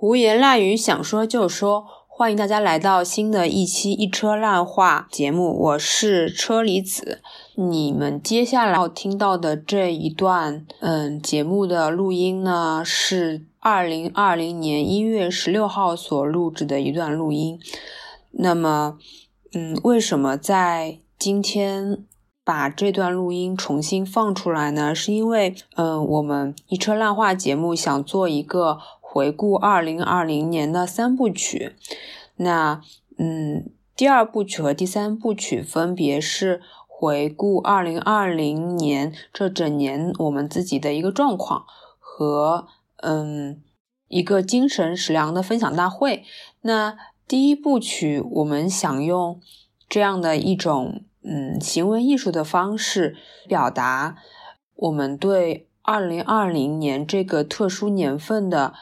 胡言乱语，想说就说。欢迎大家来到新的一期一车烂话节目，我是车厘子。你们接下来要听到的这一段，嗯，节目的录音呢，是二零二零年一月十六号所录制的一段录音。那么，嗯，为什么在今天把这段录音重新放出来呢？是因为，嗯，我们一车烂话节目想做一个。回顾二零二零年的三部曲，那嗯，第二部曲和第三部曲分别是回顾二零二零年这整年我们自己的一个状况和嗯一个精神食粮的分享大会。那第一部曲，我们想用这样的一种嗯行为艺术的方式表达我们对二零二零年这个特殊年份的。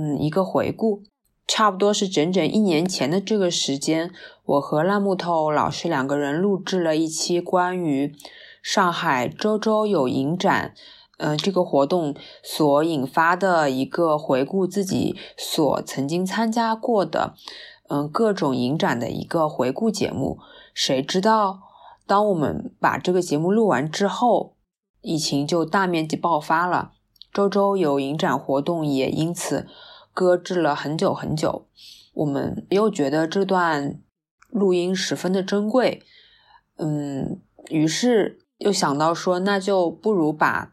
嗯，一个回顾，差不多是整整一年前的这个时间，我和烂木头老师两个人录制了一期关于上海周周有影展，呃，这个活动所引发的一个回顾自己所曾经参加过的，嗯，各种影展的一个回顾节目。谁知道，当我们把这个节目录完之后，疫情就大面积爆发了。周周有影展活动也因此搁置了很久很久，我们又觉得这段录音十分的珍贵，嗯，于是又想到说，那就不如把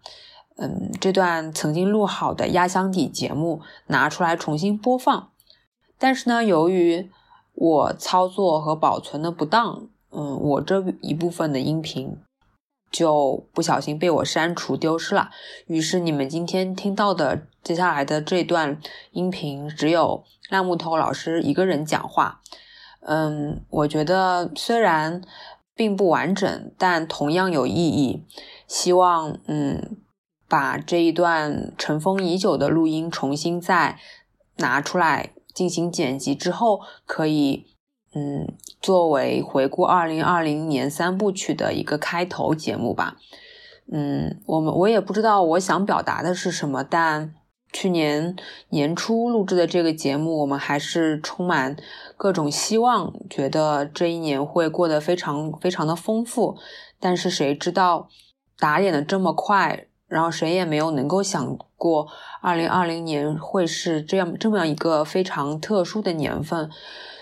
嗯这段曾经录好的压箱底节目拿出来重新播放。但是呢，由于我操作和保存的不当，嗯，我这一部分的音频。就不小心被我删除丢失了。于是你们今天听到的接下来的这段音频，只有烂木头老师一个人讲话。嗯，我觉得虽然并不完整，但同样有意义。希望嗯，把这一段尘封已久的录音重新再拿出来进行剪辑之后，可以。嗯，作为回顾二零二零年三部曲的一个开头节目吧。嗯，我们我也不知道我想表达的是什么，但去年年初录制的这个节目，我们还是充满各种希望，觉得这一年会过得非常非常的丰富。但是谁知道打脸的这么快，然后谁也没有能够想过二零二零年会是这样这么样一个非常特殊的年份。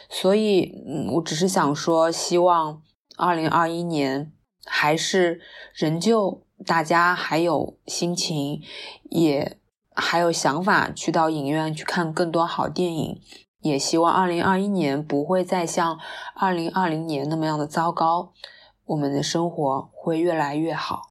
所以，嗯，我只是想说，希望二零二一年还是仍旧大家还有心情，也还有想法去到影院去看更多好电影。也希望二零二一年不会再像二零二零年那么样的糟糕，我们的生活会越来越好。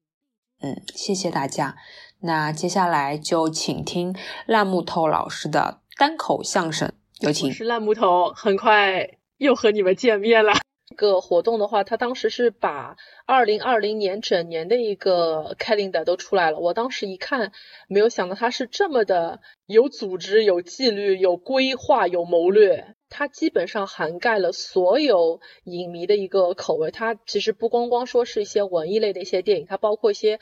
嗯，谢谢大家。那接下来就请听烂木头老师的单口相声。有请。我是烂木头，很快又和你们见面了。个活动的话，他当时是把二零二零年整年的一个 calendar 都出来了。我当时一看，没有想到他是这么的有组织、有纪律、有规划、有谋略。他基本上涵盖了所有影迷的一个口味。它其实不光光说是一些文艺类的一些电影，它包括一些。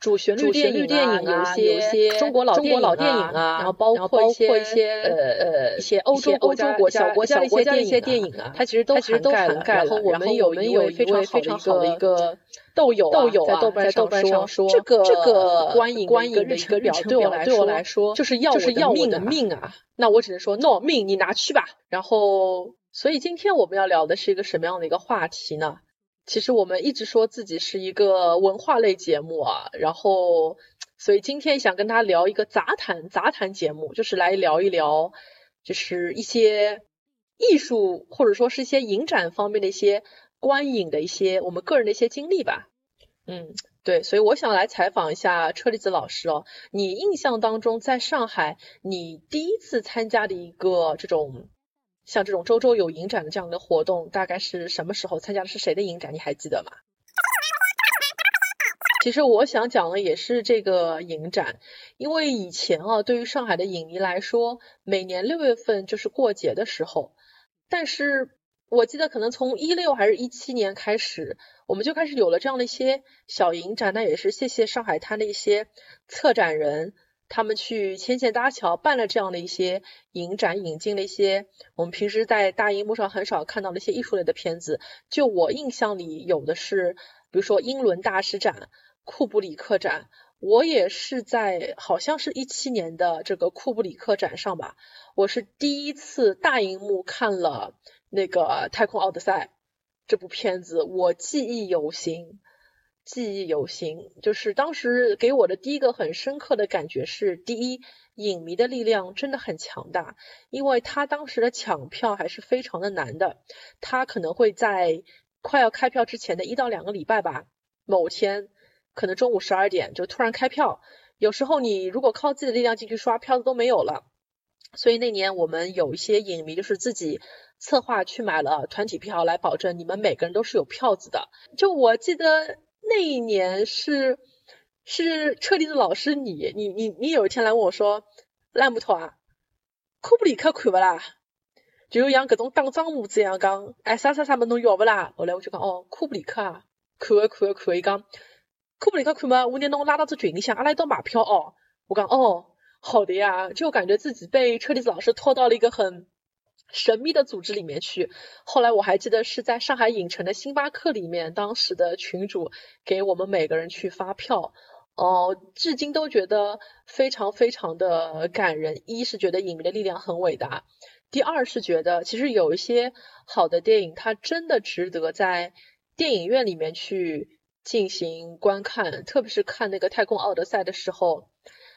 主旋律电影啊，有些中国老电影啊，然后包括一些呃呃一些欧洲欧洲国小国家的一些电影啊，它其实都涵盖了。然后我们有一位非常好的一个豆友豆友啊在豆瓣上说，这个这个观影观影的一个日程表对我来说就是要就是要我的命啊！那我只能说 no 命你拿去吧。然后，所以今天我们要聊的是一个什么样的一个话题呢？其实我们一直说自己是一个文化类节目啊，然后所以今天想跟他聊一个杂谈杂谈节目，就是来聊一聊，就是一些艺术或者说是一些影展方面的一些观影的一些我们个人的一些经历吧。嗯，对，所以我想来采访一下车厘子老师哦，你印象当中在上海你第一次参加的一个这种。像这种周周有影展的这样的活动，大概是什么时候参加的？是谁的影展？你还记得吗？其实我想讲的也是这个影展，因为以前啊，对于上海的影迷来说，每年六月份就是过节的时候。但是我记得可能从一六还是一七年开始，我们就开始有了这样的一些小影展。那也是谢谢上海滩的一些策展人。他们去牵线搭桥，办了这样的一些影展，引进了一些我们平时在大荧幕上很少看到的一些艺术类的片子。就我印象里有的是，比如说英伦大师展、库布里克展。我也是在好像是一七年的这个库布里克展上吧，我是第一次大荧幕看了那个《太空奥德赛》这部片子，我记忆犹新。记忆犹新，就是当时给我的第一个很深刻的感觉是：第一，影迷的力量真的很强大，因为他当时的抢票还是非常的难的，他可能会在快要开票之前的一到两个礼拜吧，某天可能中午十二点就突然开票，有时候你如果靠自己的力量进去刷票子都没有了，所以那年我们有一些影迷就是自己策划去买了团体票，来保证你们每个人都是有票子的。就我记得。那一年是是车厘子老师，你你你你有一天来问我说，烂木头啊，库布里克看不啦？就像搿种打仗模子一样讲，哎啥啥啥么侬要不啦？后来我就讲哦，库布里克啊，看啊看啊看，伊讲库布里克看嘛，我拿侬拉到这群里向，阿拉一道买票哦。我讲哦，好的呀，就感觉自己被车厘子老师拖到了一个很。神秘的组织里面去，后来我还记得是在上海影城的星巴克里面，当时的群主给我们每个人去发票，哦，至今都觉得非常非常的感人。一是觉得影迷的力量很伟大，第二是觉得其实有一些好的电影，它真的值得在电影院里面去进行观看，特别是看那个《太空奥德赛》的时候。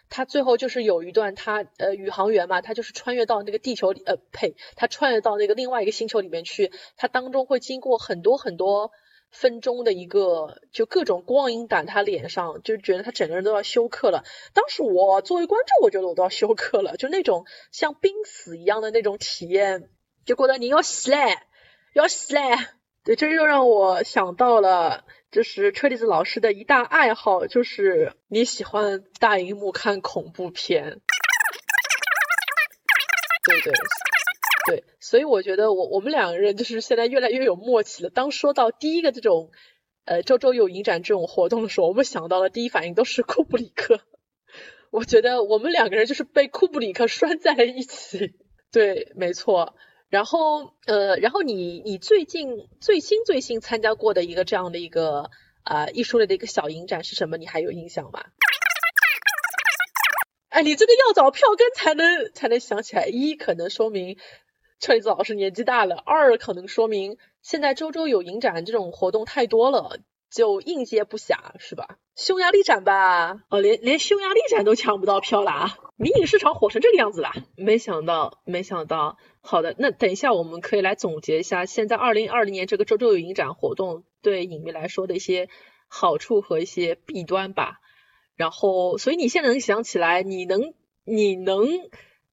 他最后就是有一段，他呃宇航员嘛，他就是穿越到那个地球里，呃呸，他穿越到那个另外一个星球里面去，他当中会经过很多很多分钟的一个，就各种光影打他脸上，就觉得他整个人都要休克了。当时我作为观众，我觉得我都要休克了，就那种像濒死一样的那种体验，就觉得你要死嘞，要死嘞。对，这又让我想到了。就是车厘子老师的一大爱好，就是你喜欢大荧幕看恐怖片，对对对，所以我觉得我我们两个人就是现在越来越有默契了。当说到第一个这种呃周周有影展这种活动的时候，我们想到的第一反应都是库布里克。我觉得我们两个人就是被库布里克拴在了一起。对，没错。然后，呃，然后你你最近最新最新参加过的一个这样的一个啊艺术类的一个小影展是什么？你还有印象吗？哎，你这个要找票根才能才能想起来，一可能说明车厘子老师年纪大了，二可能说明现在周周有影展这种活动太多了，就应接不暇，是吧？匈牙利展吧，哦，连连匈牙利展都抢不到票了啊！迷你市场火成这个样子了，没想到，没想到。好的，那等一下我们可以来总结一下现在二零二零年这个周周有影展活动对影迷来说的一些好处和一些弊端吧。然后，所以你现在能想起来，你能你能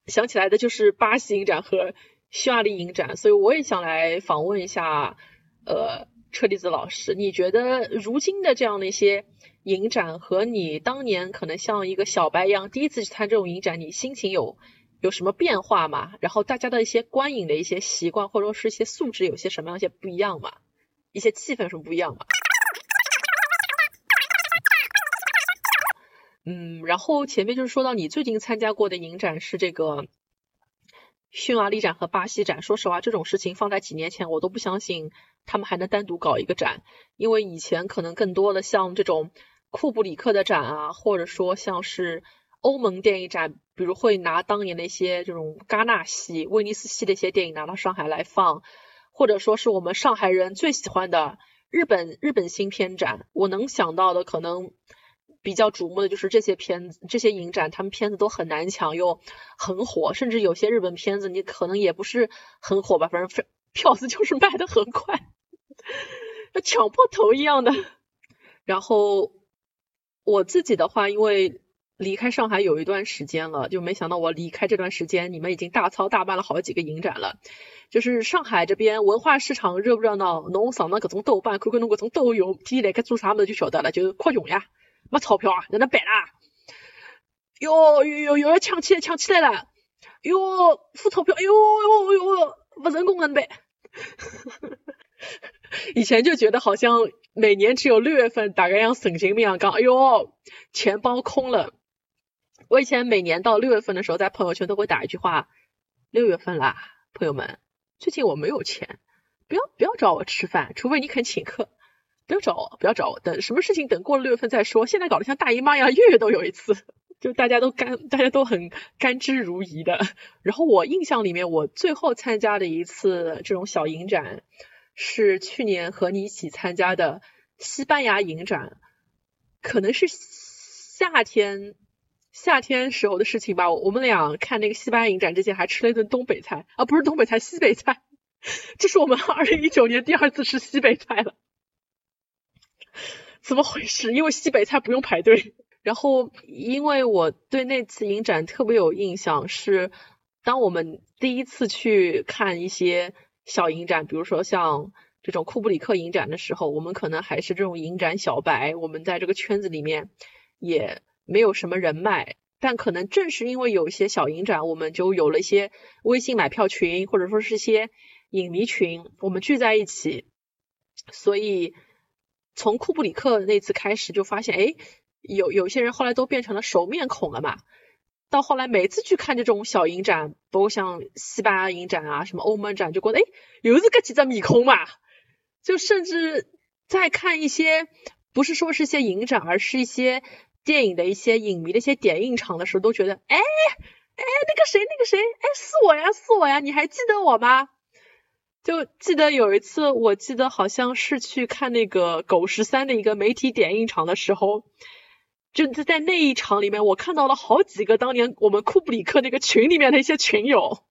想起来的就是巴西影展和匈牙利影展。所以我也想来访问一下，呃，车厘子老师，你觉得如今的这样的一些影展和你当年可能像一个小白一样第一次去参这种影展，你心情有？有什么变化吗？然后大家的一些观影的一些习惯，或者说是一些素质，有些什么样一些不一样吗？一些气氛什么不一样吗？嗯，然后前面就是说到你最近参加过的影展是这个匈牙利展和巴西展。说实话，这种事情放在几年前，我都不相信他们还能单独搞一个展，因为以前可能更多的像这种库布里克的展啊，或者说像是。欧盟电影展，比如会拿当年的一些这种戛纳系、威尼斯系的一些电影拿到上海来放，或者说是我们上海人最喜欢的日本日本新片展。我能想到的可能比较瞩目的就是这些片子，这些影展，他们片子都很难抢又很火，甚至有些日本片子你可能也不是很火吧，反正票子就是卖的很快，抢破头一样的。然后我自己的话，因为。离开上海有一段时间了，就没想到我离开这段时间，你们已经大操大办了好几个影展了。就是上海这边文化市场热不热闹？侬上那各种豆瓣，看看侬各种抖音，天天来该做啥么就晓得了，就扩容呀，没钞票啊，在那摆啦。哟哟哟，要抢起来，抢起来了！哟，付钞票，哎呦哟哟，不人工安排。以前就觉得好像每年只有六月份，大概像神经病一样讲，哎呦，钱包空了。我以前每年到六月份的时候，在朋友圈都会打一句话：六月份啦，朋友们，最近我没有钱，不要不要找我吃饭，除非你肯请客。不要找我，不要找我，等什么事情等过了六月份再说。现在搞得像大姨妈一样，月月都有一次，就大家都甘，大家都很甘之如饴的。然后我印象里面，我最后参加的一次这种小影展，是去年和你一起参加的西班牙影展，可能是夏天夏天时候的事情吧。我们俩看那个西班牙影展之前，还吃了一顿东北菜啊，不是东北菜，西北菜。这是我们二零一九年第二次吃西北菜了。怎么回事？因为西北菜不用排队。然后，因为我对那次影展特别有印象，是当我们第一次去看一些小影展，比如说像这种库布里克影展的时候，我们可能还是这种影展小白，我们在这个圈子里面也没有什么人脉。但可能正是因为有一些小影展，我们就有了一些微信买票群，或者说是一些影迷群，我们聚在一起，所以。从库布里克那次开始，就发现，哎，有有些人后来都变成了熟面孔了嘛。到后来每次去看这种小影展，包括像西班牙影展啊，什么欧盟展，就觉得，哎，又是个几张面孔嘛。就甚至在看一些，不是说是一些影展，而是一些电影的一些影迷的一些点映场的时候，都觉得，哎，哎，那个谁，那个谁，哎，是我呀，是我呀，你还记得我吗？就记得有一次，我记得好像是去看那个狗十三的一个媒体点映场的时候，就在那一场里面，我看到了好几个当年我们库布里克那个群里面的一些群友，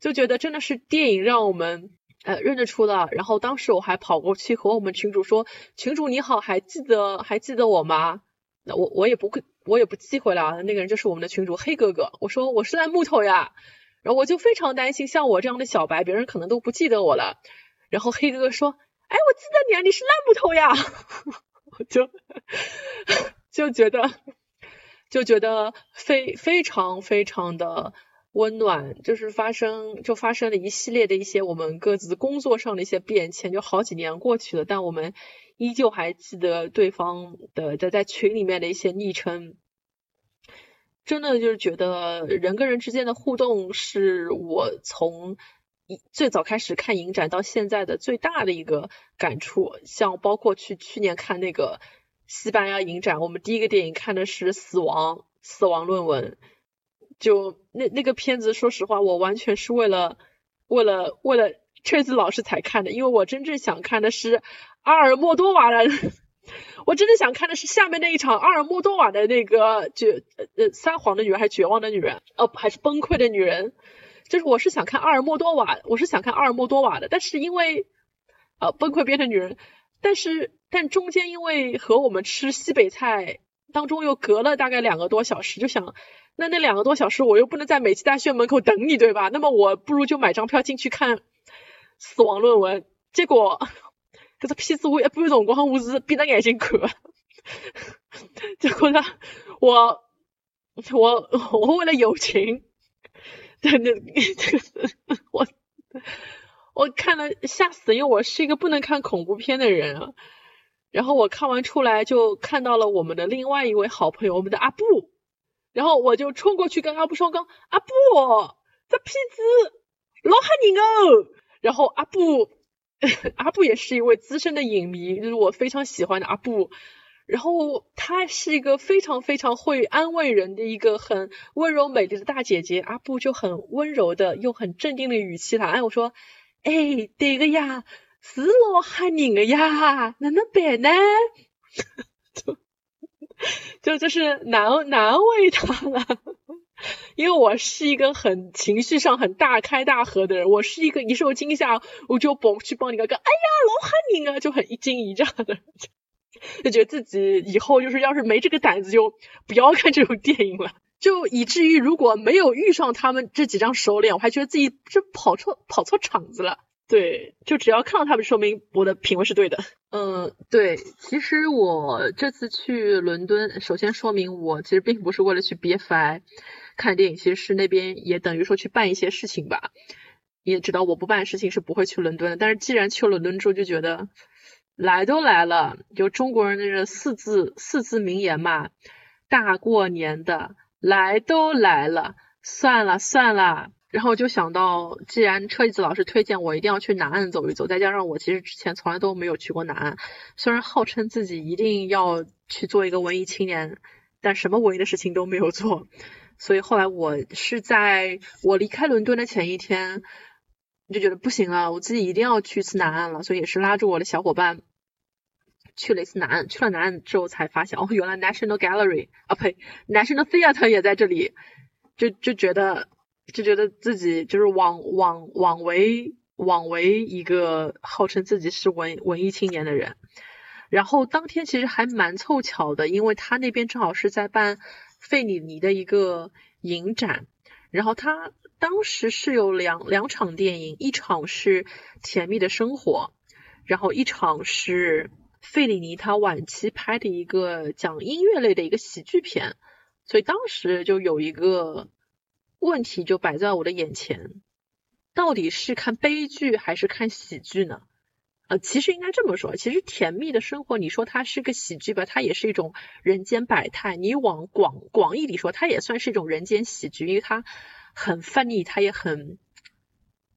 就觉得真的是电影让我们呃认得出了。然后当时我还跑过去和我们群主说：“群主你好，还记得还记得我吗？”那我我也不会，我也不忌讳了。那个人就是我们的群主黑哥哥。我说我是烂木头呀。然后我就非常担心，像我这样的小白，别人可能都不记得我了。然后黑哥哥说：“哎，我记得你啊，你是烂木头呀。”我就就觉得就觉得非非常非常的温暖，就是发生就发生了一系列的一些我们各自工作上的一些变迁，就好几年过去了，但我们依旧还记得对方的在在群里面的一些昵称。真的就是觉得人跟人之间的互动是我从一最早开始看影展到现在的最大的一个感触。像包括去去年看那个西班牙影展，我们第一个电影看的是《死亡死亡论文》，就那那个片子，说实话，我完全是为了为了为了锤子老师才看的，因为我真正想看的是阿尔莫多瓦的。我真的想看的是下面那一场阿尔莫多瓦的那个绝呃撒谎的女人还绝望的女人哦还是崩溃的女人，就是我是想看阿尔莫多瓦，我是想看阿尔莫多瓦的，但是因为呃崩溃变成女人，但是但中间因为和我们吃西北菜当中又隔了大概两个多小时，就想那那两个多小时我又不能在美琪大学门口等你对吧？那么我不如就买张票进去看死亡论文，结果。这个片子我一半辰光我是闭着眼睛看，结果呢，我我我为了友情，真的这个我我看了吓死，因为我是一个不能看恐怖片的人啊。然后我看完出来就看到了我们的另外一位好朋友，我们的阿布，然后我就冲过去跟阿布说：“刚阿布，这片子老吓人哦。”然后阿布。阿布也是一位资深的影迷，就是我非常喜欢的阿布。然后她是一个非常非常会安慰人的一个很温柔美丽的大姐姐。阿布就很温柔的用很镇定的语气来安慰我说：“哎，对个呀，是老吓人的呀，哪能办呢？” 就就就是难难为他了。因为我是一个很情绪上很大开大合的人，我是一个一受惊吓我就蹦去帮你哥哥，哎呀老喊你啊，就很一惊一乍的，就觉得自己以后就是要是没这个胆子就不要看这种电影了，就以至于如果没有遇上他们这几张熟脸，我还觉得自己这跑错跑错场子了。对，就只要看到他们，说明我的品味是对的。嗯，对，其实我这次去伦敦，首先说明我其实并不是为了去 BFI。看电影其实是那边也等于说去办一些事情吧，你也知道我不办事情是不会去伦敦的。但是既然去了伦敦之后，就觉得来都来了，就中国人的这四字四字名言嘛，大过年的来都来了，算了算了。然后就想到，既然车厘子老师推荐我一定要去南岸走一走，再加上我其实之前从来都没有去过南岸，虽然号称自己一定要去做一个文艺青年，但什么文艺的事情都没有做。所以后来我是在我离开伦敦的前一天，就觉得不行了，我自己一定要去一次南岸了，所以也是拉住我的小伙伴去了一次南岸。去了南岸之后才发现，哦，原来 National Gallery 啊，呸，National Theatre 也在这里，就就觉得。就觉得自己就是枉枉枉为枉为一个号称自己是文文艺青年的人，然后当天其实还蛮凑巧的，因为他那边正好是在办费里尼的一个影展，然后他当时是有两两场电影，一场是《甜蜜的生活》，然后一场是费里尼他晚期拍的一个讲音乐类的一个喜剧片，所以当时就有一个。问题就摆在我的眼前，到底是看悲剧还是看喜剧呢？呃，其实应该这么说，其实甜蜜的生活，你说它是个喜剧吧，它也是一种人间百态。你往广广义里说，它也算是一种人间喜剧，因为它很叛逆，它也很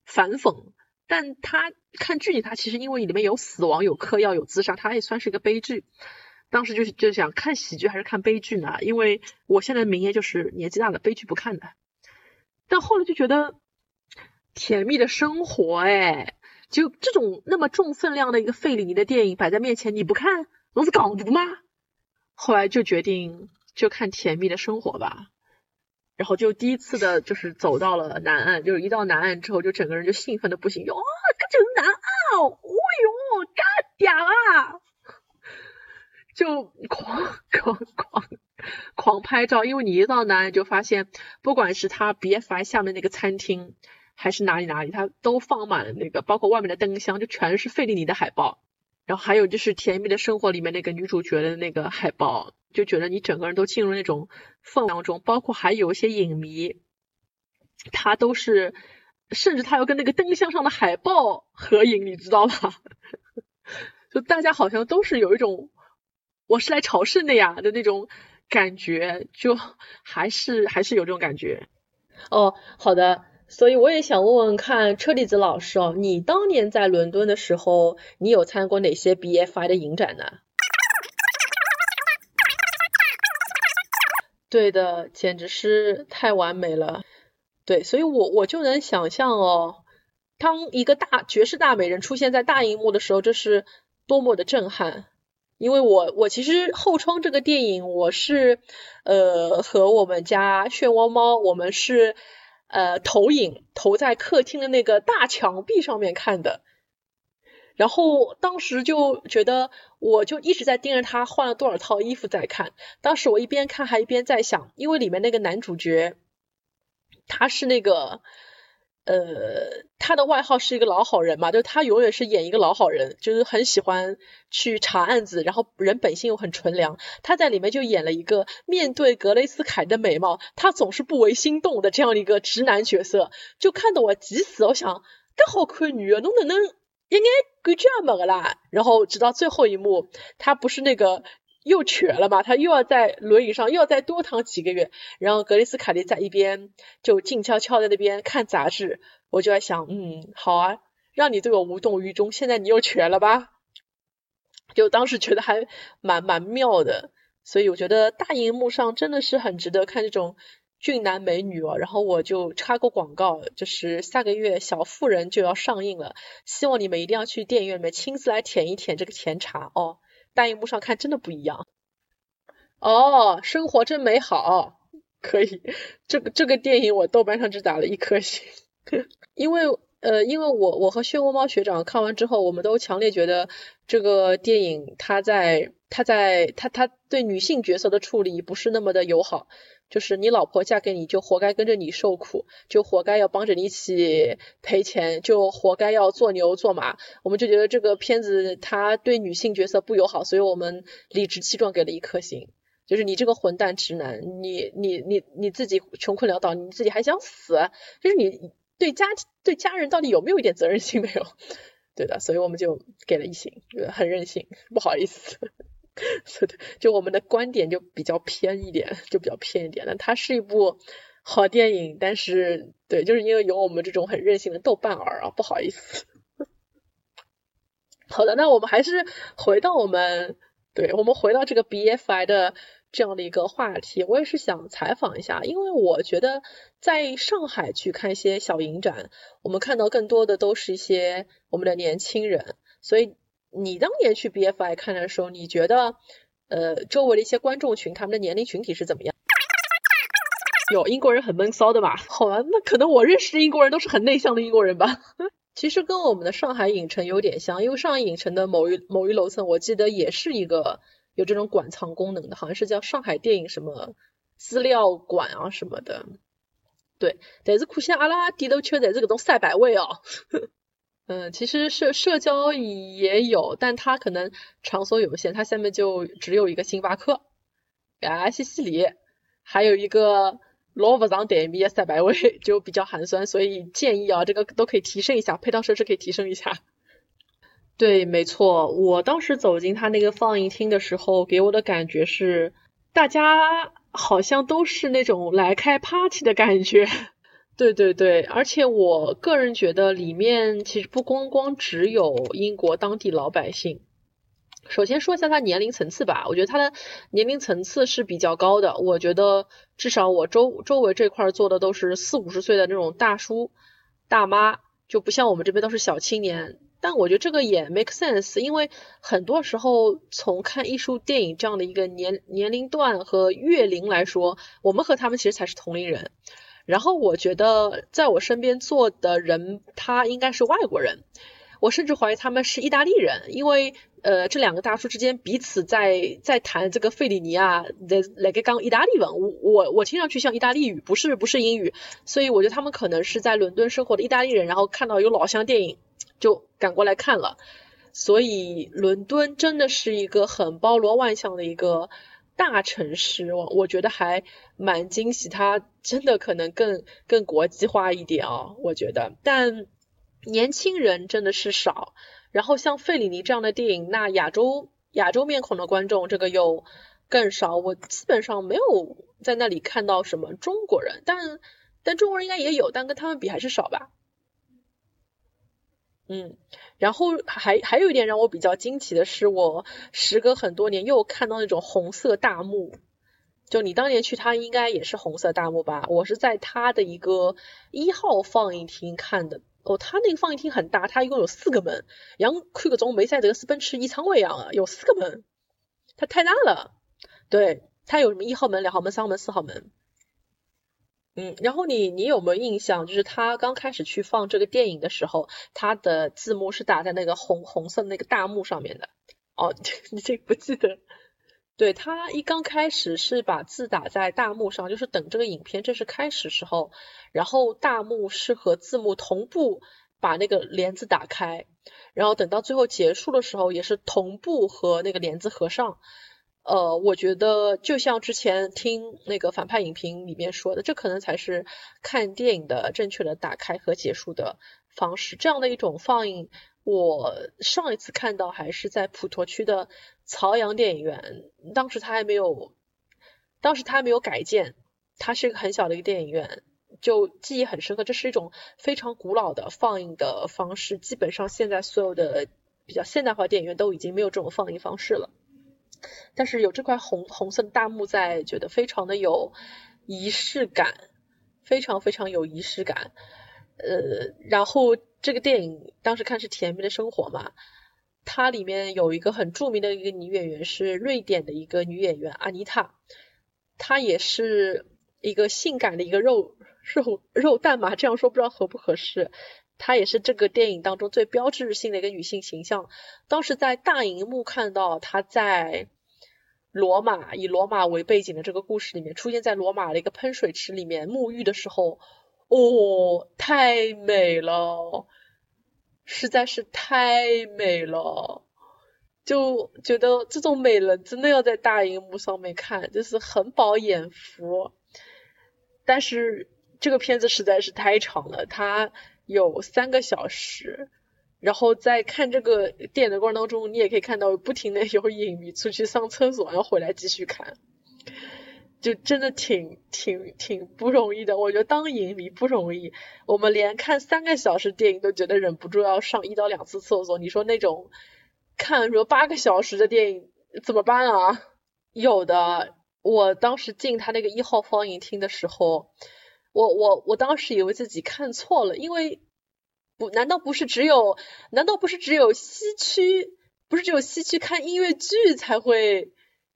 反讽。但他看剧里，他其实因为里面有死亡、有嗑药、有自杀，他也算是一个悲剧。当时就是就想看喜剧还是看悲剧呢？因为我现在的名言就是年纪大了，悲剧不看的。但后来就觉得甜蜜的生活，哎，就这种那么重分量的一个费里尼的电影摆在面前，你不看，我是港独吗？后来就决定就看甜蜜的生活吧，然后就第一次的就是走到了南岸，就是一到南岸之后，就整个人就兴奋的不行，哟，这就是南岸，哦哟，干屌啊！就狂狂狂狂拍照，因为你一到南岸就发现，不管是他 BFI 下面那个餐厅，还是哪里哪里，他都放满了那个，包括外面的灯箱，就全是费里尼的海报。然后还有就是《甜蜜的生活》里面那个女主角的那个海报，就觉得你整个人都进入那种氛围当中。包括还有一些影迷，他都是，甚至他要跟那个灯箱上的海报合影，你知道吧？就大家好像都是有一种。我是来朝圣的呀的那种感觉，就还是还是有这种感觉。哦，好的，所以我也想问问看车厘子老师哦，你当年在伦敦的时候，你有参加过哪些 BFI 的影展呢？对的，简直是太完美了。对，所以我我就能想象哦，当一个大绝世大美人出现在大荧幕的时候，这是多么的震撼。因为我我其实后窗这个电影我是呃和我们家漩涡猫我们是呃投影投在客厅的那个大墙壁上面看的，然后当时就觉得我就一直在盯着他换了多少套衣服在看，当时我一边看还一边在想，因为里面那个男主角他是那个。呃，他的外号是一个老好人嘛，就他永远是演一个老好人，就是很喜欢去查案子，然后人本性又很纯良。他在里面就演了一个面对格雷斯凯的美貌，他总是不为心动的这样一个直男角色，就看得我急死。我想，这好看女啊，侬能能一眼感觉也没个啦。然后直到最后一幕，他不是那个。又瘸了嘛，他又要在轮椅上，又要再多躺几个月。然后格雷斯卡利在一边就静悄悄在那边看杂志，我就在想，嗯，好啊，让你对我无动于衷，现在你又瘸了吧？就当时觉得还蛮蛮妙的，所以我觉得大荧幕上真的是很值得看这种俊男美女哦。然后我就插个广告，就是下个月《小妇人》就要上映了，希望你们一定要去电影院里面亲自来舔一舔这个甜茶哦。大荧幕上看真的不一样哦，生活真美好，可以，这个这个电影我豆瓣上只打了一颗星，因为呃，因为我我和漩涡猫学长看完之后，我们都强烈觉得这个电影它在它在它它对女性角色的处理不是那么的友好。就是你老婆嫁给你就活该跟着你受苦，就活该要帮着你一起赔钱，就活该要做牛做马。我们就觉得这个片子它对女性角色不友好，所以我们理直气壮给了一颗星。就是你这个混蛋直男，你你你你自己穷困潦倒，你自己还想死？就是你对家对家人到底有没有一点责任心没有？对的，所以我们就给了一星，很任性，不好意思。是的，就我们的观点就比较偏一点，就比较偏一点。那它是一部好电影，但是对，就是因为有我们这种很任性的豆瓣儿啊，不好意思。好的，那我们还是回到我们，对我们回到这个 BFI 的这样的一个话题。我也是想采访一下，因为我觉得在上海去看一些小影展，我们看到更多的都是一些我们的年轻人。所以你当年去 BFI 看的时候，你觉得呃周围的一些观众群他们的年龄群体是怎么样？有英国人很闷骚的吧？好吧，那可能我认识的英国人都是很内向的英国人吧。其实跟我们的上海影城有点像，因为上海影城的某一某一楼层，我记得也是一个有这种馆藏功能的，好像是叫上海电影什么资料馆啊什么的。对，但是可惜阿拉低头吃的是这种赛百味哦。嗯，其实社社交也有，但它可能场所有限，它下面就只有一个星巴克，啊西西里，还有一个。老不上台面三百位就比较寒酸，所以建议啊，这个都可以提升一下，配套设施可以提升一下。对，没错，我当时走进他那个放映厅的时候，给我的感觉是，大家好像都是那种来开 party 的感觉。对对对，而且我个人觉得里面其实不光光只有英国当地老百姓。首先说一下他年龄层次吧，我觉得他的年龄层次是比较高的。我觉得至少我周周围这块坐的都是四五十岁的那种大叔大妈，就不像我们这边都是小青年。但我觉得这个也 make sense，因为很多时候从看艺术电影这样的一个年年龄段和月龄来说，我们和他们其实才是同龄人。然后我觉得在我身边坐的人，他应该是外国人。我甚至怀疑他们是意大利人，因为呃这两个大叔之间彼此在在谈这个费里尼啊，的那个刚意大利文，我我我听上去像意大利语，不是不是英语，所以我觉得他们可能是在伦敦生活的意大利人，然后看到有老乡电影就赶过来看了，所以伦敦真的是一个很包罗万象的一个大城市，我我觉得还蛮惊喜，它真的可能更更国际化一点啊，我觉得，但。年轻人真的是少，然后像费里尼这样的电影，那亚洲亚洲面孔的观众这个又更少。我基本上没有在那里看到什么中国人，但但中国人应该也有，但跟他们比还是少吧。嗯，然后还还有一点让我比较惊奇的是，我时隔很多年又看到那种红色大幕，就你当年去他应该也是红色大幕吧？我是在他的一个一号放映厅看的。哦，他那个放映厅很大，他一共有四个门，像看个种梅赛德斯奔驰演唱会一样啊，有四个门，它太大了。对，它有什么一号门、两号门、三号门、四号门。嗯，然后你你有没有印象，就是他刚开始去放这个电影的时候，他的字幕是打在那个红红色那个大幕上面的？哦，你这不记得？对他一刚开始是把字打在大幕上，就是等这个影片正式开始时候，然后大幕是和字幕同步把那个帘子打开，然后等到最后结束的时候也是同步和那个帘子合上。呃，我觉得就像之前听那个反派影评里面说的，这可能才是看电影的正确的打开和结束的方式。这样的一种放映。我上一次看到还是在普陀区的曹阳电影院，当时它还没有，当时它还没有改建，它是一个很小的一个电影院，就记忆很深刻。这是一种非常古老的放映的方式，基本上现在所有的比较现代化电影院都已经没有这种放映方式了。但是有这块红红色的大幕在，觉得非常的有仪式感，非常非常有仪式感。呃，然后。这个电影当时看是《甜蜜的生活》嘛，它里面有一个很著名的一个女演员是瑞典的一个女演员阿妮塔，她也是一个性感的一个肉肉肉蛋嘛，这样说不知道合不合适。她也是这个电影当中最标志性的一个女性形象。当时在大荧幕看到她在罗马以罗马为背景的这个故事里面出现在罗马的一个喷水池里面沐浴的时候，哦，太美了。实在是太美了，就觉得这种美人真的要在大荧幕上面看，就是很饱眼福。但是这个片子实在是太长了，它有三个小时，然后在看这个电影的过程当中，你也可以看到不停的有影迷出去上厕所，然后回来继续看，就真的挺挺挺不容易的。我觉得当影迷不容易，我们连看三个小时电影都觉得忍不住要上一到两次厕所，你说那种看说八个小时的电影怎么办啊？有的，我当时进他那个一号放映厅的时候，我我我当时以为自己看错了，因为。不，难道不是只有？难道不是只有西区？不是只有西区看音乐剧才会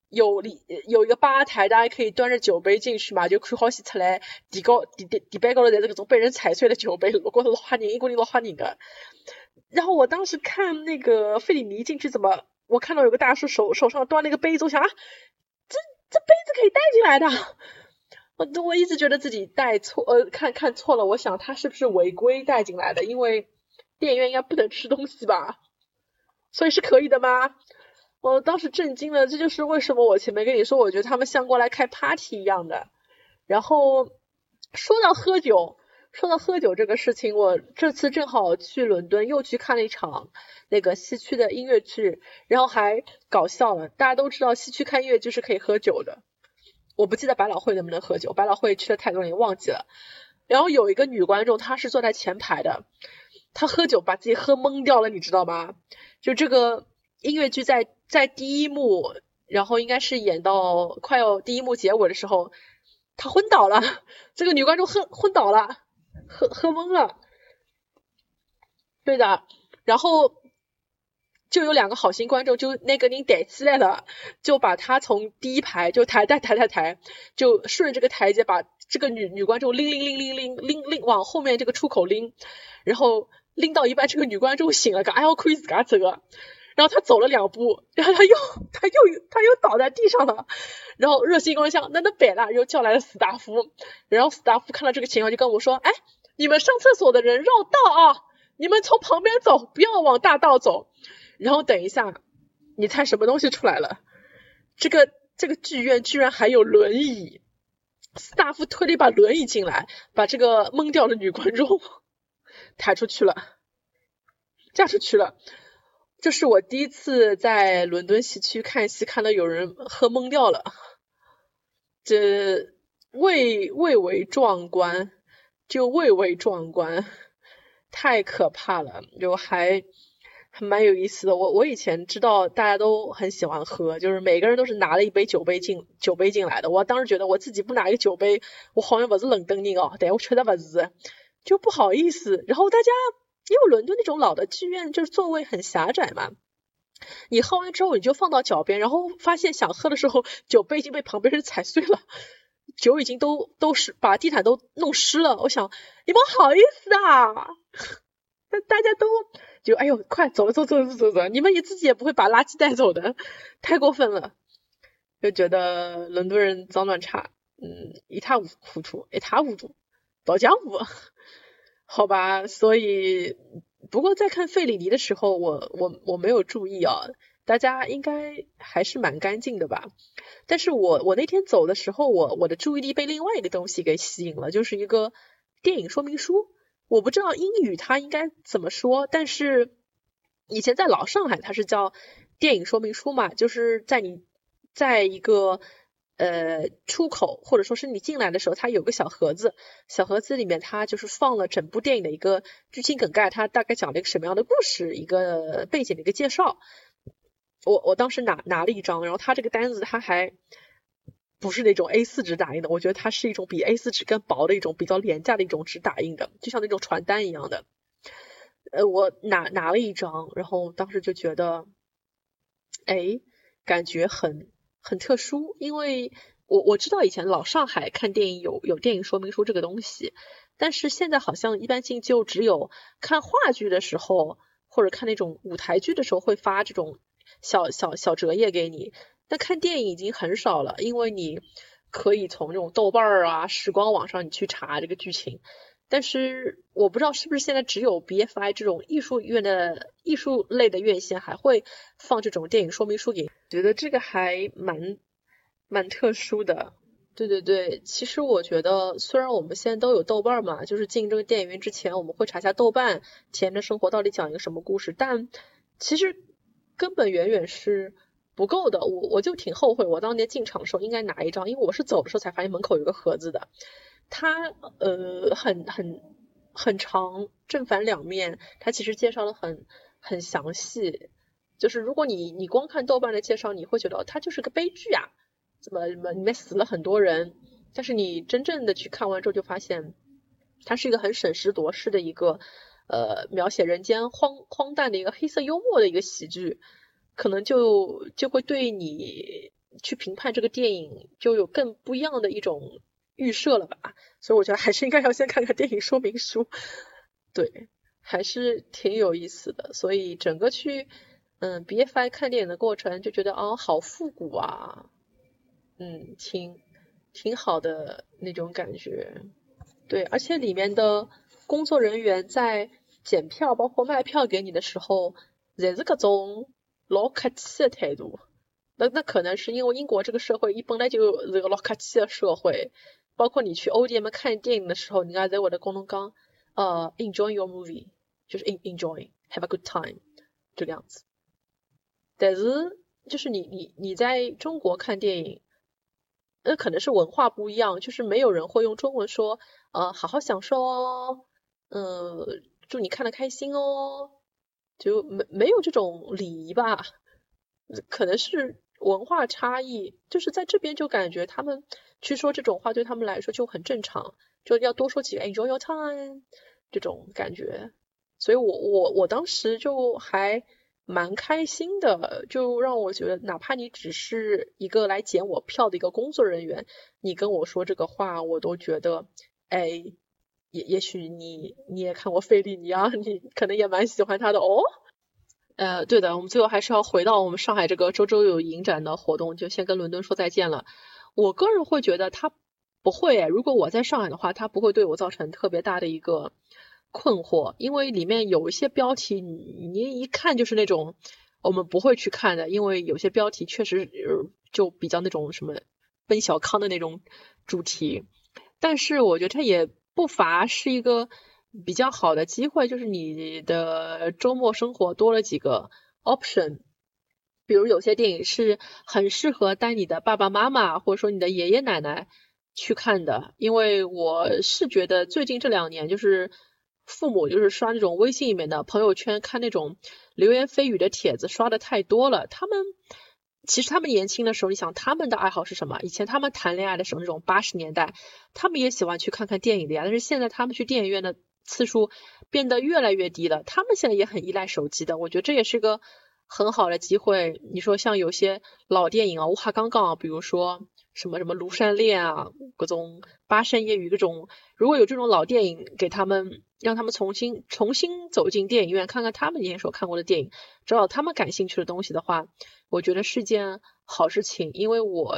有里有一个吧台，大家可以端着酒杯进去嘛？就看好戏出来，底高底底底板高头侪是各种被人踩碎的酒杯，我觉得老吓人，一股人老吓人的。然后我当时看那个费里尼进去，怎么我看到有个大叔手手上端了一个杯子，我想啊，这这杯子可以带进来的。我我一直觉得自己带错，呃，看看错了。我想他是不是违规带进来的？因为电影院应该不能吃东西吧，所以是可以的吗？我当时震惊了，这就是为什么我前面跟你说，我觉得他们像过来开 party 一样的。然后说到喝酒，说到喝酒这个事情，我这次正好去伦敦，又去看了一场那个西区的音乐剧，然后还搞笑了。大家都知道西区看音乐剧是可以喝酒的。我不记得百老汇能不能喝酒，百老汇去了太多年忘记了。然后有一个女观众，她是坐在前排的，她喝酒把自己喝懵掉了，你知道吗？就这个音乐剧在在第一幕，然后应该是演到快要第一幕结尾的时候，她昏倒了。这个女观众喝昏倒了，喝喝懵了。对的，然后。就有两个好心观众，就那个人逮起来了，就把他从第一排就抬抬抬抬抬，就顺着这个台阶把这个女女观众拎拎拎拎拎拎拎往后面这个出口拎，然后拎到一半，这个女观众醒了，讲哎呀可以自噶走个，然后他走了两步，然后他又他又他又倒在地上了，然后热心观众那那摆了，又叫来了史达夫，然后史达夫看到这个情况就跟我说，哎，你们上厕所的人绕道啊，你们从旁边走，不要往大道走。然后等一下，你猜什么东西出来了？这个这个剧院居然还有轮椅，斯大夫推了一把轮椅进来，把这个懵掉的女观众 抬出去了，架出去了。这是我第一次在伦敦西区看戏，看到有人喝懵掉了，这蔚蔚为壮观，就蔚为壮观，太可怕了，就还。还蛮有意思的，我我以前知道大家都很喜欢喝，就是每个人都是拿了一杯酒杯进酒杯进来的。我当时觉得我自己不拿一个酒杯，我好像不是伦敦人哦，但我确实不是，就不好意思。然后大家因为伦敦那种老的剧院就是座位很狭窄嘛，你喝完之后你就放到脚边，然后发现想喝的时候酒杯已经被旁边人踩碎了，酒已经都都是把地毯都弄湿了。我想你们好意思啊？那大家都。就哎呦，快走，走走走走走，你们也自己也不会把垃圾带走的，太过分了。就觉得伦敦人脏乱差，嗯，一塌糊涂，一塌糊涂，倒浆糊，好吧。所以，不过在看费里尼的时候，我我我没有注意啊，大家应该还是蛮干净的吧。但是我我那天走的时候，我我的注意力被另外一个东西给吸引了，就是一个电影说明书。我不知道英语它应该怎么说，但是以前在老上海它是叫电影说明书嘛，就是在你在一个呃出口或者说是你进来的时候，它有个小盒子，小盒子里面它就是放了整部电影的一个剧情梗概，它大概讲了一个什么样的故事，一个背景的一个介绍。我我当时拿拿了一张，然后它这个单子它还。不是那种 A4 纸打印的，我觉得它是一种比 A4 纸更薄的一种比较廉价的一种纸打印的，就像那种传单一样的。呃，我拿拿了一张，然后当时就觉得，哎，感觉很很特殊，因为我我知道以前老上海看电影有有电影说明书这个东西，但是现在好像一般性就只有看话剧的时候或者看那种舞台剧的时候会发这种小小小折页给你。那看电影已经很少了，因为你可以从这种豆瓣儿啊、时光网上你去查这个剧情。但是我不知道是不是现在只有 BFI 这种艺术院的艺术类的院线还会放这种电影说明书给，觉得这个还蛮蛮特殊的。对对对，其实我觉得，虽然我们现在都有豆瓣嘛，就是进这个电影院之前，我们会查一下豆瓣，体验的生活到底讲一个什么故事，但其实根本远远是不够的。我我就挺后悔，我当年进场的时候应该拿一张，因为我是走的时候才发现门口有个盒子的。它呃很很很长，正反两面，它其实介绍的很很详细。就是如果你你光看豆瓣的介绍，你会觉得它就是个悲剧啊，怎么怎么里面死了很多人。但是你真正的去看完之后，就发现它是一个很审时度势的一个呃描写人间荒荒诞的一个黑色幽默的一个喜剧，可能就就会对你去评判这个电影就有更不一样的一种。预设了吧，所以我觉得还是应该要先看看电影说明书，对，还是挺有意思的。所以整个去嗯 BFI 看电影的过程就觉得哦好复古啊，嗯，挺挺好的那种感觉，对，而且里面的工作人员在检票包括卖票给你的时候，也是各种老客气的态度。那那可能是因为英国这个社会一本来就是个老客气的社会。包括你去 O D M 看电影的时候，你看在我的功能刚呃 enjoy your movie 就是 enjoy have a good time 这个样子。但是就是你你你在中国看电影，那可能是文化不一样，就是没有人会用中文说呃好好享受哦，嗯祝你看的开心哦，就没没有这种礼仪吧？可能是文化差异，就是在这边就感觉他们。去说这种话对他们来说就很正常，就要多说几个 enjoy your time 这种感觉，所以我我我当时就还蛮开心的，就让我觉得哪怕你只是一个来捡我票的一个工作人员，你跟我说这个话，我都觉得，哎，也也许你你也看过费利尼啊，你可能也蛮喜欢他的哦。呃，对的，我们最后还是要回到我们上海这个周周有影展的活动，就先跟伦敦说再见了。我个人会觉得他不会，如果我在上海的话，他不会对我造成特别大的一个困惑，因为里面有一些标题，你一看就是那种我们不会去看的，因为有些标题确实就比较那种什么奔小康的那种主题。但是我觉得他也不乏是一个比较好的机会，就是你的周末生活多了几个 option。比如有些电影是很适合带你的爸爸妈妈或者说你的爷爷奶奶去看的，因为我是觉得最近这两年就是父母就是刷那种微信里面的朋友圈看那种流言蜚语的帖子刷的太多了。他们其实他们年轻的时候，你想他们的爱好是什么？以前他们谈恋爱的时候那种八十年代，他们也喜欢去看看电影的呀。但是现在他们去电影院的次数变得越来越低了，他们现在也很依赖手机的。我觉得这也是个。很好的机会，你说像有些老电影啊，无话刚刚，比如说什么什么庐山恋啊，各种巴山夜雨各种，如果有这种老电影给他们，让他们重新重新走进电影院，看看他们年轻时候看过的电影，找找他们感兴趣的东西的话，我觉得是件好事情。因为我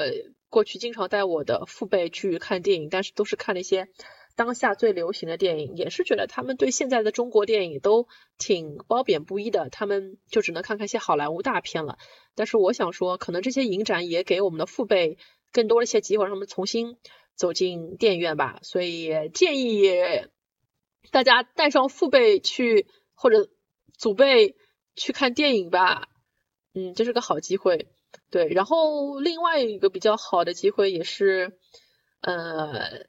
过去经常带我的父辈去看电影，但是都是看那些。当下最流行的电影，也是觉得他们对现在的中国电影都挺褒贬不一的，他们就只能看看些好莱坞大片了。但是我想说，可能这些影展也给我们的父辈更多的一些机会，让他们重新走进电影院吧。所以建议大家带上父辈去或者祖辈去看电影吧。嗯，这是个好机会。对，然后另外一个比较好的机会也是，呃。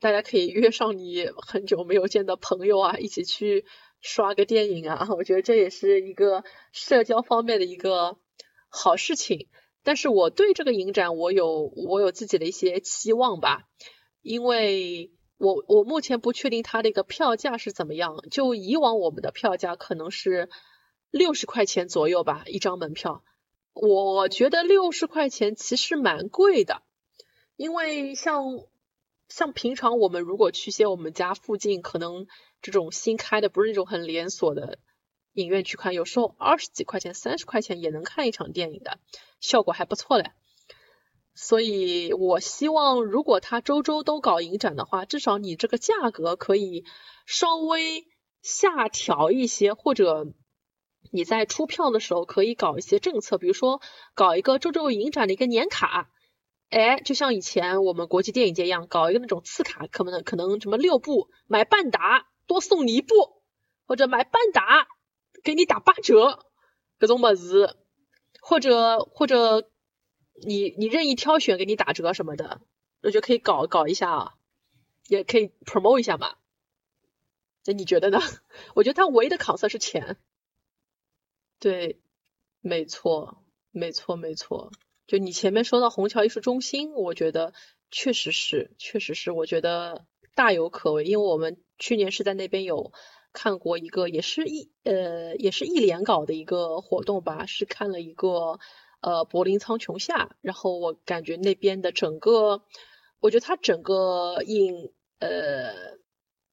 大家可以约上你很久没有见的朋友啊，一起去刷个电影啊，我觉得这也是一个社交方面的一个好事情。但是我对这个影展，我有我有自己的一些期望吧，因为我我目前不确定它的一个票价是怎么样。就以往我们的票价可能是六十块钱左右吧，一张门票。我觉得六十块钱其实蛮贵的，因为像。像平常我们如果去些我们家附近可能这种新开的不是那种很连锁的影院去看，有时候二十几块钱、三十块钱也能看一场电影的，效果还不错嘞。所以我希望如果他周周都搞影展的话，至少你这个价格可以稍微下调一些，或者你在出票的时候可以搞一些政策，比如说搞一个周周影展的一个年卡。哎，就像以前我们国际电影节一样，搞一个那种次卡，可能可能什么六部买半打多送你一部，或者买半打给你打八折，各种么子，或者或者你你任意挑选给你打折什么的，我觉得可以搞搞一下啊，也可以 promote 一下嘛。那你觉得呢？我觉得它唯一的 concern 是钱。对，没错，没错，没错。就你前面说到虹桥艺术中心，我觉得确实是，确实是，我觉得大有可为。因为我们去年是在那边有看过一个，也是一呃，也是一连搞的一个活动吧，是看了一个呃柏林苍穹下，然后我感觉那边的整个，我觉得它整个影呃。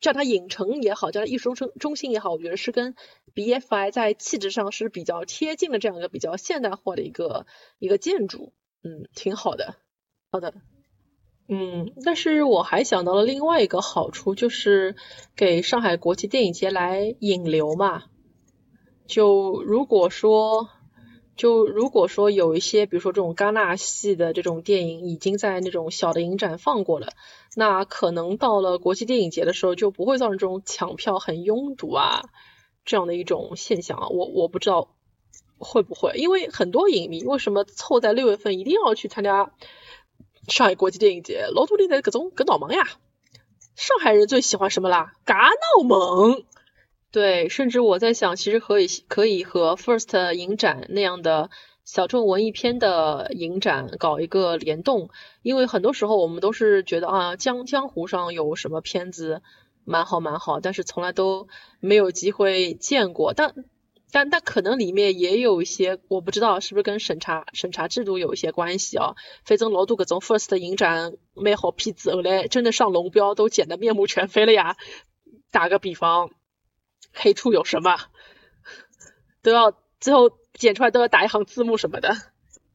叫它影城也好，叫它艺术中中心也好，我觉得是跟 BFI 在气质上是比较贴近的这样一个比较现代化的一个一个建筑，嗯，挺好的。好的，嗯，但是我还想到了另外一个好处，就是给上海国际电影节来引流嘛。就如果说。就如果说有一些，比如说这种戛纳系的这种电影已经在那种小的影展放过了，那可能到了国际电影节的时候就不会造成这种抢票很拥堵啊这样的一种现象啊。我我不知道会不会，因为很多影迷为什么凑在六月份一定要去参加上海国际电影节？老土里的各种各闹忙呀。上海人最喜欢什么啦？嘎闹猛。对，甚至我在想，其实可以可以和 First 影展那样的小众文艺片的影展搞一个联动，因为很多时候我们都是觉得啊，江江湖上有什么片子蛮好蛮好，但是从来都没有机会见过。但但但可能里面也有一些，我不知道是不是跟审查审查制度有一些关系啊。反正老多各种 First 影展没好片子，后来真的上龙标都剪得面目全非了呀。打个比方。黑处有什么，都要最后剪出来都要打一行字幕什么的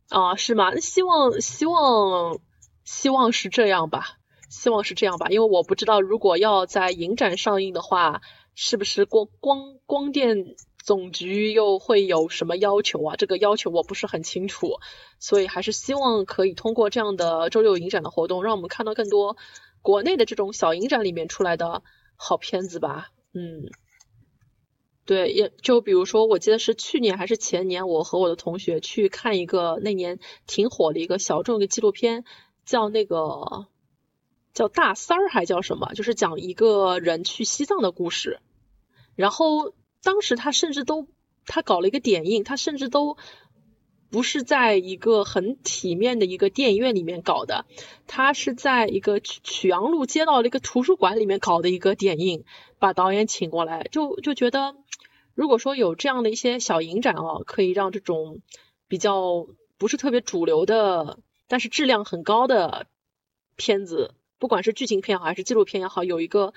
啊？是吗？希望希望希望是这样吧，希望是这样吧，因为我不知道如果要在影展上映的话，是不是光光光电总局又会有什么要求啊？这个要求我不是很清楚，所以还是希望可以通过这样的周六影展的活动，让我们看到更多国内的这种小影展里面出来的好片子吧。嗯。对，也就比如说，我记得是去年还是前年，我和我的同学去看一个那年挺火的一个小众的纪录片，叫那个叫大三儿还叫什么，就是讲一个人去西藏的故事。然后当时他甚至都他搞了一个点映，他甚至都不是在一个很体面的一个电影院里面搞的，他是在一个曲曲阳路街道的一个图书馆里面搞的一个点映，把导演请过来，就就觉得。如果说有这样的一些小影展啊，可以让这种比较不是特别主流的，但是质量很高的片子，不管是剧情片也好还是纪录片也好，有一个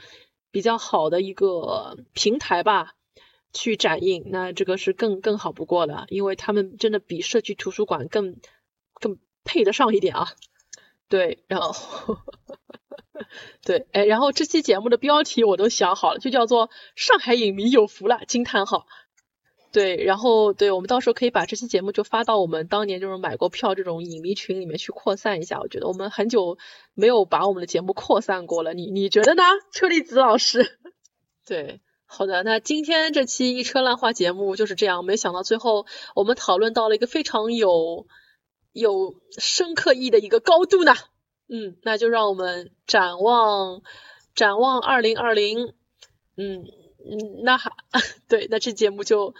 比较好的一个平台吧，去展映，那这个是更更好不过了，因为他们真的比社区图书馆更更配得上一点啊。对，然后。对，哎，然后这期节目的标题我都想好了，就叫做“上海影迷有福了”惊叹号。对，然后对我们到时候可以把这期节目就发到我们当年就是买过票这种影迷群里面去扩散一下。我觉得我们很久没有把我们的节目扩散过了，你你觉得呢，车厘子老师？对，好的，那今天这期一车烂话节目就是这样，没想到最后我们讨论到了一个非常有有深刻意义的一个高度呢。嗯，那就让我们展望展望二零二零。嗯嗯，那好，对，那这节目就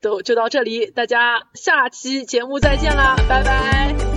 都就到这里，大家下期节目再见啦，拜拜。